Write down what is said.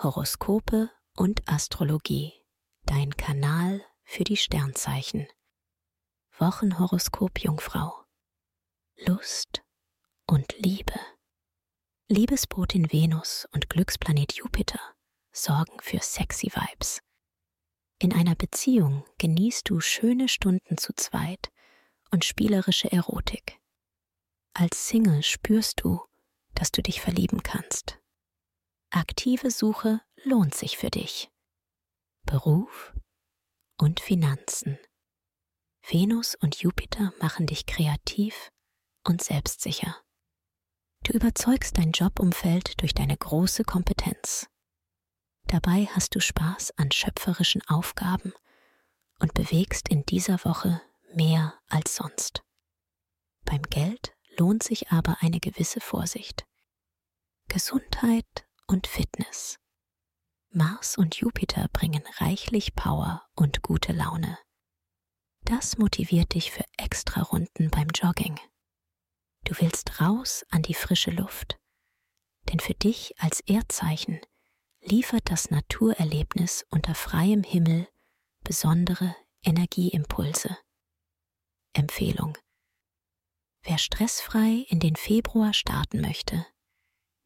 Horoskope und Astrologie. Dein Kanal für die Sternzeichen. Wochenhoroskop Jungfrau. Lust und Liebe. Liebesbotin Venus und Glücksplanet Jupiter sorgen für sexy Vibes. In einer Beziehung genießt du schöne Stunden zu zweit und spielerische Erotik. Als Single spürst du, dass du dich verlieben kannst. Aktive Suche lohnt sich für dich. Beruf und Finanzen. Venus und Jupiter machen dich kreativ und selbstsicher. Du überzeugst dein Jobumfeld durch deine große Kompetenz. Dabei hast du Spaß an schöpferischen Aufgaben und bewegst in dieser Woche mehr als sonst. Beim Geld lohnt sich aber eine gewisse Vorsicht. Gesundheit und Fitness. Mars und Jupiter bringen reichlich Power und gute Laune. Das motiviert dich für extra Runden beim Jogging. Du willst raus an die frische Luft, denn für dich als Erdzeichen liefert das Naturerlebnis unter freiem Himmel besondere Energieimpulse. Empfehlung. Wer stressfrei in den Februar starten möchte,